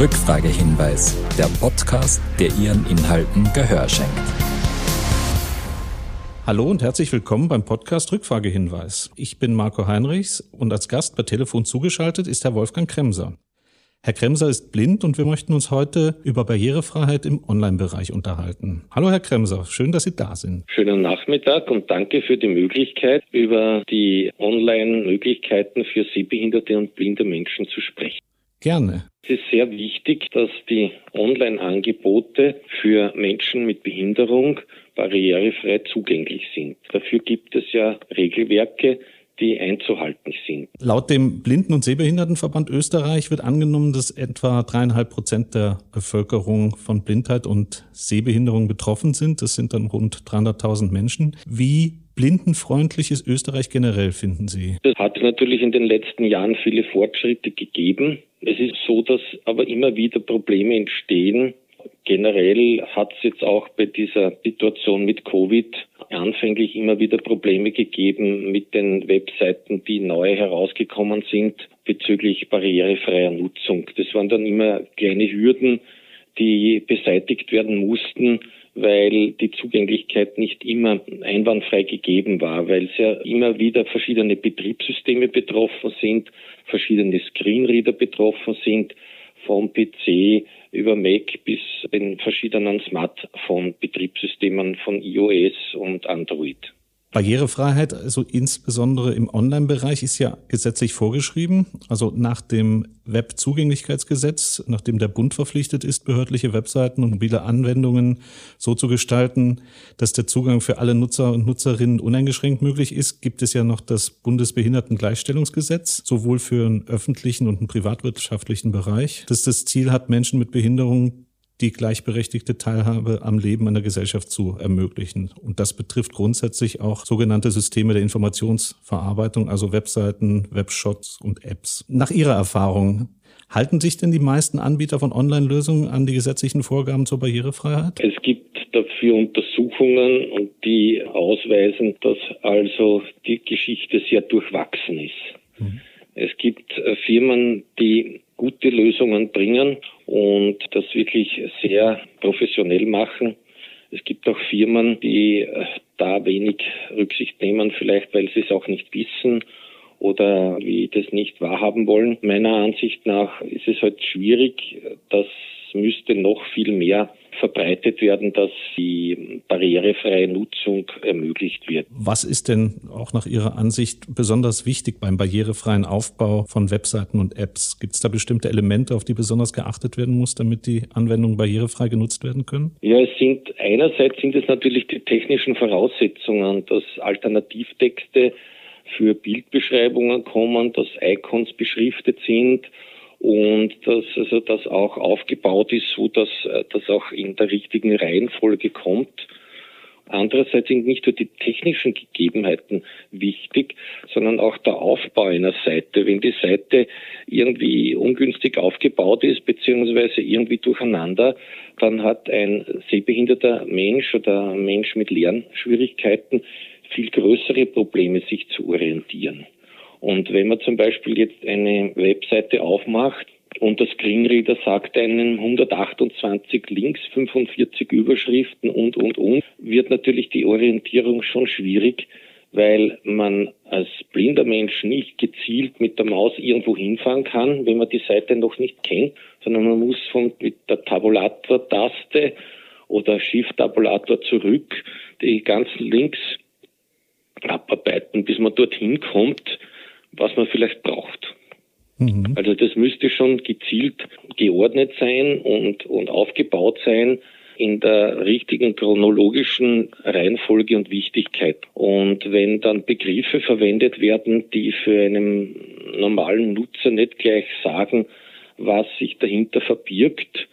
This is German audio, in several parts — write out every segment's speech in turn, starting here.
Rückfragehinweis, der Podcast, der Ihren Inhalten Gehör schenkt. Hallo und herzlich willkommen beim Podcast Rückfragehinweis. Ich bin Marco Heinrichs und als Gast per Telefon zugeschaltet ist Herr Wolfgang Kremser. Herr Kremser ist blind und wir möchten uns heute über Barrierefreiheit im Online-Bereich unterhalten. Hallo Herr Kremser, schön, dass Sie da sind. Schönen Nachmittag und danke für die Möglichkeit, über die Online-Möglichkeiten für sehbehinderte und blinde Menschen zu sprechen. Gerne. Es ist sehr wichtig, dass die Online-Angebote für Menschen mit Behinderung barrierefrei zugänglich sind. Dafür gibt es ja Regelwerke, die einzuhalten sind. Laut dem Blinden- und Sehbehindertenverband Österreich wird angenommen, dass etwa dreieinhalb Prozent der Bevölkerung von Blindheit und Sehbehinderung betroffen sind. Das sind dann rund 300.000 Menschen. Wie blindenfreundlich ist Österreich generell, finden Sie? Es hat natürlich in den letzten Jahren viele Fortschritte gegeben. Es ist so, dass aber immer wieder Probleme entstehen. Generell hat es jetzt auch bei dieser Situation mit Covid anfänglich immer wieder Probleme gegeben mit den Webseiten, die neu herausgekommen sind bezüglich barrierefreier Nutzung. Das waren dann immer kleine Hürden, die beseitigt werden mussten, weil die Zugänglichkeit nicht immer einwandfrei gegeben war, weil es ja immer wieder verschiedene Betriebssysteme betroffen sind, verschiedene Screenreader betroffen sind, vom PC über Mac bis den verschiedenen Smartphone-Betriebssystemen von iOS und Android. Barrierefreiheit, also insbesondere im Online-Bereich, ist ja gesetzlich vorgeschrieben. Also nach dem Webzugänglichkeitsgesetz, nachdem der Bund verpflichtet ist, behördliche Webseiten und mobile Anwendungen so zu gestalten, dass der Zugang für alle Nutzer und Nutzerinnen uneingeschränkt möglich ist, gibt es ja noch das Bundesbehindertengleichstellungsgesetz, sowohl für einen öffentlichen und einen privatwirtschaftlichen Bereich, das das Ziel hat, Menschen mit Behinderung die gleichberechtigte Teilhabe am Leben einer Gesellschaft zu ermöglichen. Und das betrifft grundsätzlich auch sogenannte Systeme der Informationsverarbeitung, also Webseiten, Webshots und Apps. Nach Ihrer Erfahrung, halten sich denn die meisten Anbieter von Online-Lösungen an die gesetzlichen Vorgaben zur Barrierefreiheit? Es gibt dafür Untersuchungen und die ausweisen, dass also die Geschichte sehr durchwachsen ist. Mhm. Es gibt äh, Firmen, die gute Lösungen bringen und das wirklich sehr professionell machen. Es gibt auch Firmen, die äh, da wenig Rücksicht nehmen, vielleicht weil sie es auch nicht wissen oder wie das nicht wahrhaben wollen. Meiner Ansicht nach ist es halt schwierig, das müsste noch viel mehr verbreitet werden, dass die barrierefreie Nutzung ermöglicht wird. Was ist denn auch nach Ihrer Ansicht besonders wichtig beim barrierefreien Aufbau von Webseiten und Apps? Gibt es da bestimmte Elemente, auf die besonders geachtet werden muss, damit die Anwendungen barrierefrei genutzt werden können? Ja, es sind einerseits sind es natürlich die technischen Voraussetzungen, dass Alternativtexte für Bildbeschreibungen kommen, dass Icons beschriftet sind und dass also das auch aufgebaut ist, so dass äh, das auch in der richtigen Reihenfolge kommt. Andererseits sind nicht nur die technischen Gegebenheiten wichtig, sondern auch der Aufbau einer Seite. Wenn die Seite irgendwie ungünstig aufgebaut ist, beziehungsweise irgendwie durcheinander, dann hat ein sehbehinderter Mensch oder ein Mensch mit Lernschwierigkeiten viel größere Probleme, sich zu orientieren. Und wenn man zum Beispiel jetzt eine Webseite aufmacht und der Screenreader sagt einen 128 Links, 45 Überschriften und, und, und, wird natürlich die Orientierung schon schwierig, weil man als blinder Mensch nicht gezielt mit der Maus irgendwo hinfahren kann, wenn man die Seite noch nicht kennt, sondern man muss von mit der Tabulator-Taste oder Shift-Tabulator zurück die ganzen Links abarbeiten, bis man dorthin kommt, was man vielleicht braucht. Mhm. Also das müsste schon gezielt geordnet sein und, und aufgebaut sein in der richtigen chronologischen Reihenfolge und Wichtigkeit. Und wenn dann Begriffe verwendet werden, die für einen normalen Nutzer nicht gleich sagen, was sich dahinter verbirgt,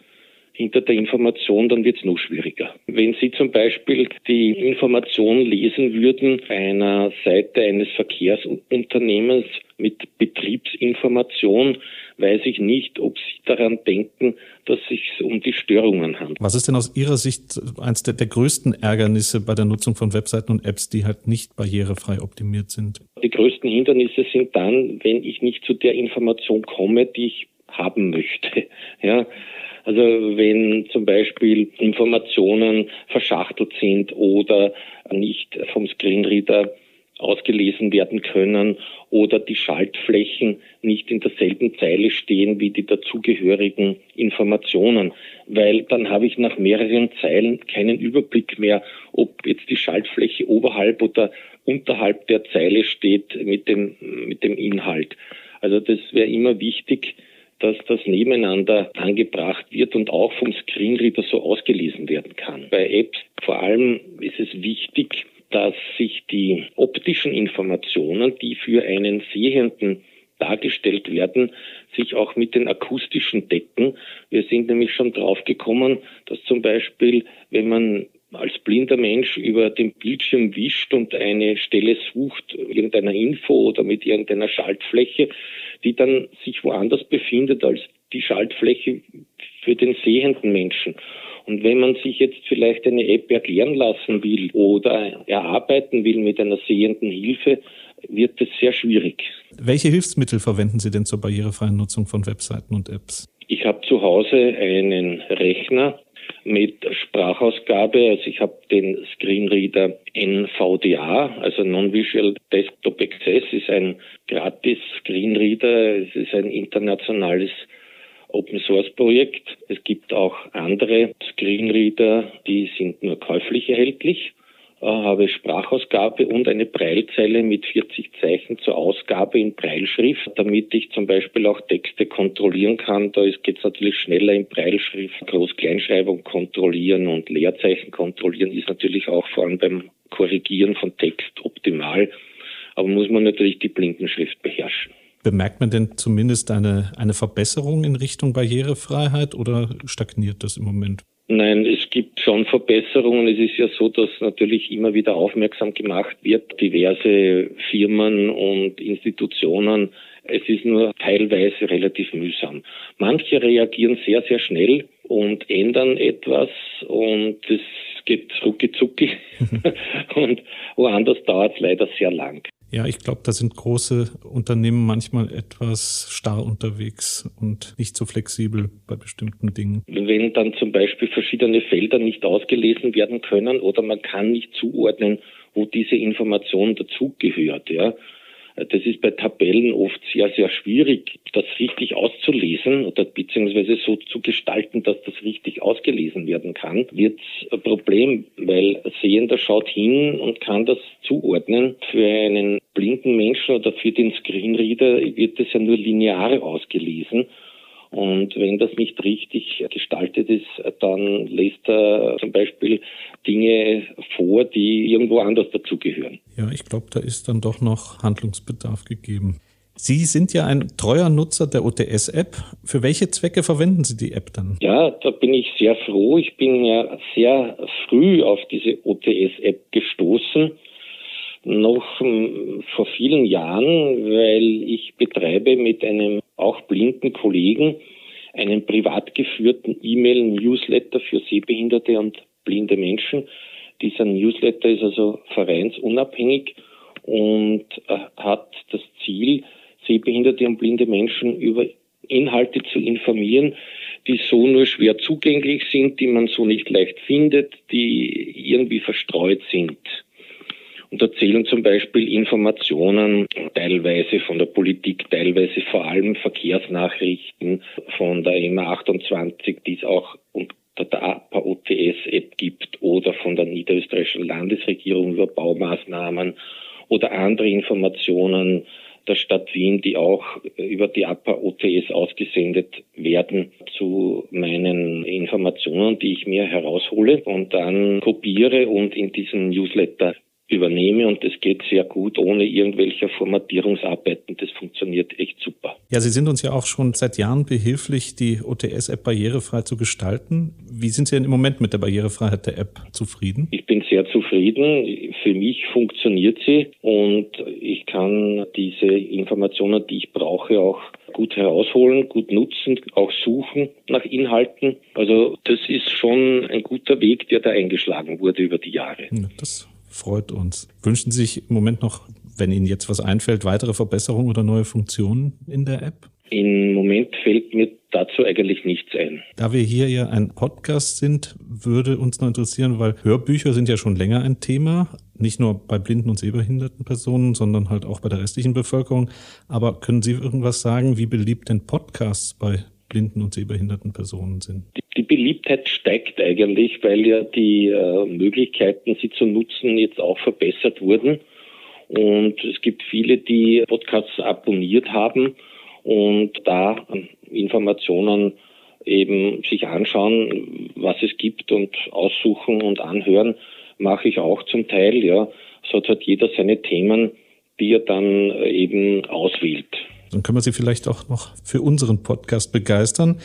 hinter der Information, dann wird es noch schwieriger. Wenn Sie zum Beispiel die Information lesen würden einer Seite eines Verkehrsunternehmens mit Betriebsinformation, weiß ich nicht, ob Sie daran denken, dass es sich um die Störungen handelt. Was ist denn aus Ihrer Sicht eines der, der größten Ärgernisse bei der Nutzung von Webseiten und Apps, die halt nicht barrierefrei optimiert sind? Die größten Hindernisse sind dann, wenn ich nicht zu der Information komme, die ich haben möchte. Ja, also wenn zum Beispiel Informationen verschachtelt sind oder nicht vom Screenreader ausgelesen werden können oder die Schaltflächen nicht in derselben Zeile stehen wie die dazugehörigen Informationen, weil dann habe ich nach mehreren Zeilen keinen Überblick mehr, ob jetzt die Schaltfläche oberhalb oder unterhalb der Zeile steht mit dem, mit dem Inhalt. Also das wäre immer wichtig, dass das nebeneinander angebracht wird und auch vom Screenreader so ausgelesen werden kann. Bei Apps vor allem ist es wichtig, dass sich die optischen Informationen, die für einen Sehenden dargestellt werden, sich auch mit den akustischen decken. Wir sind nämlich schon drauf gekommen, dass zum Beispiel, wenn man als blinder Mensch über den Bildschirm wischt und eine Stelle sucht, irgendeiner Info oder mit irgendeiner Schaltfläche, die dann sich woanders befindet als die Schaltfläche für den sehenden Menschen. Und wenn man sich jetzt vielleicht eine App erklären lassen will oder erarbeiten will mit einer sehenden Hilfe, wird es sehr schwierig. Welche Hilfsmittel verwenden Sie denn zur barrierefreien Nutzung von Webseiten und Apps? Ich habe zu Hause einen Rechner mit Sprachausgabe. Also ich habe den Screenreader NVDA, also Non-Visual Desktop Access, ist ein gratis Screenreader. Es ist ein internationales Open Source Projekt. Es gibt auch andere Screenreader, die sind nur käuflich erhältlich. Äh, habe Sprachausgabe und eine Breilzeile mit 40 Zeichen zur Ausgabe in Breilschrift, damit ich zum Beispiel auch Texte kontrollieren kann. Da geht es natürlich schneller in Breilschrift. Groß-Kleinschreibung kontrollieren und Leerzeichen kontrollieren ist natürlich auch vor allem beim Korrigieren von Text optimal. Aber muss man natürlich die Blindenschrift beherrschen. Bemerkt man denn zumindest eine, eine Verbesserung in Richtung Barrierefreiheit oder stagniert das im Moment? Nein, es gibt schon Verbesserungen. Es ist ja so, dass natürlich immer wieder aufmerksam gemacht wird, diverse Firmen und Institutionen. Es ist nur teilweise relativ mühsam. Manche reagieren sehr, sehr schnell und ändern etwas und es geht rucki zucki und woanders dauert es leider sehr lang. Ja, ich glaube, da sind große Unternehmen manchmal etwas starr unterwegs und nicht so flexibel bei bestimmten Dingen. Wenn dann zum Beispiel verschiedene Felder nicht ausgelesen werden können oder man kann nicht zuordnen, wo diese Information dazugehört, ja, das ist bei Tabellen oft sehr, sehr schwierig, das richtig auszulesen oder beziehungsweise so zu gestalten, dass das richtig ausgelesen werden kann, wird ein Problem, weil Sehender schaut hin und kann das zuordnen. Für einen blinden Menschen oder für den Screenreader wird das ja nur linear ausgelesen. Und wenn das nicht richtig gestaltet ist, dann lässt er zum Beispiel Dinge vor, die irgendwo anders dazugehören. Ja, ich glaube, da ist dann doch noch Handlungsbedarf gegeben. Sie sind ja ein treuer Nutzer der OTS-App. Für welche Zwecke verwenden Sie die App dann? Ja, da bin ich sehr froh. Ich bin ja sehr früh auf diese OTS-App gestoßen noch hm, vor vielen Jahren, weil ich betreibe mit einem auch blinden Kollegen einen privat geführten E-Mail-Newsletter für Sehbehinderte und blinde Menschen. Dieser Newsletter ist also vereinsunabhängig und äh, hat das Ziel, sehbehinderte und blinde Menschen über Inhalte zu informieren, die so nur schwer zugänglich sind, die man so nicht leicht findet, die irgendwie verstreut sind. Und da zählen zum Beispiel Informationen teilweise von der Politik, teilweise vor allem Verkehrsnachrichten von der EMA 28, die es auch unter der APA OTS-App gibt oder von der niederösterreichischen Landesregierung über Baumaßnahmen oder andere Informationen der Stadt Wien, die auch über die APA OTS ausgesendet werden zu meinen Informationen, die ich mir heraushole und dann kopiere und in diesen Newsletter übernehme und das geht sehr gut ohne irgendwelche Formatierungsarbeiten. Das funktioniert echt super. Ja, Sie sind uns ja auch schon seit Jahren behilflich, die OTS-App barrierefrei zu gestalten. Wie sind Sie denn im Moment mit der Barrierefreiheit der App zufrieden? Ich bin sehr zufrieden. Für mich funktioniert sie und ich kann diese Informationen, die ich brauche, auch gut herausholen, gut nutzen, auch suchen nach Inhalten. Also das ist schon ein guter Weg, der da eingeschlagen wurde über die Jahre. Das freut uns. Wünschen Sie sich im Moment noch, wenn Ihnen jetzt was einfällt, weitere Verbesserungen oder neue Funktionen in der App? Im Moment fällt mir dazu eigentlich nichts ein. Da wir hier ja ein Podcast sind, würde uns noch interessieren, weil Hörbücher sind ja schon länger ein Thema, nicht nur bei blinden und sehbehinderten Personen, sondern halt auch bei der restlichen Bevölkerung. Aber können Sie irgendwas sagen, wie beliebt denn Podcasts bei blinden und sehbehinderten Personen sind? Die, Beliebtheit steigt eigentlich, weil ja die äh, Möglichkeiten, sie zu nutzen, jetzt auch verbessert wurden. Und es gibt viele, die Podcasts abonniert haben und da Informationen eben sich anschauen, was es gibt und aussuchen und anhören, mache ich auch zum Teil, ja. So hat jeder seine Themen, die er dann eben auswählt. Dann können wir Sie vielleicht auch noch für unseren Podcast begeistern.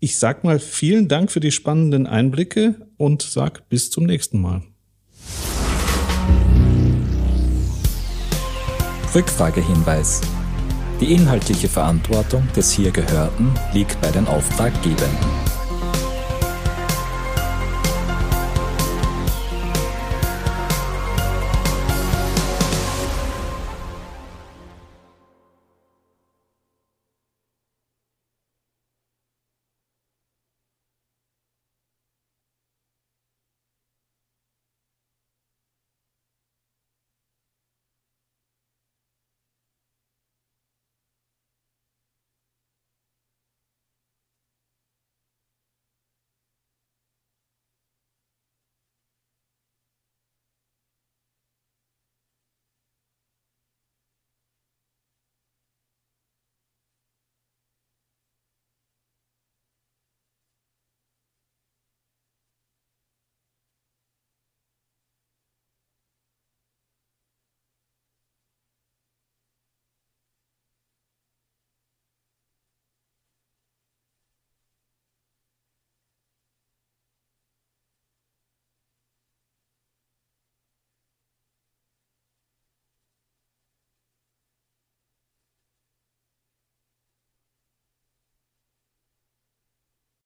Ich sag mal vielen Dank für die spannenden Einblicke und sag bis zum nächsten Mal.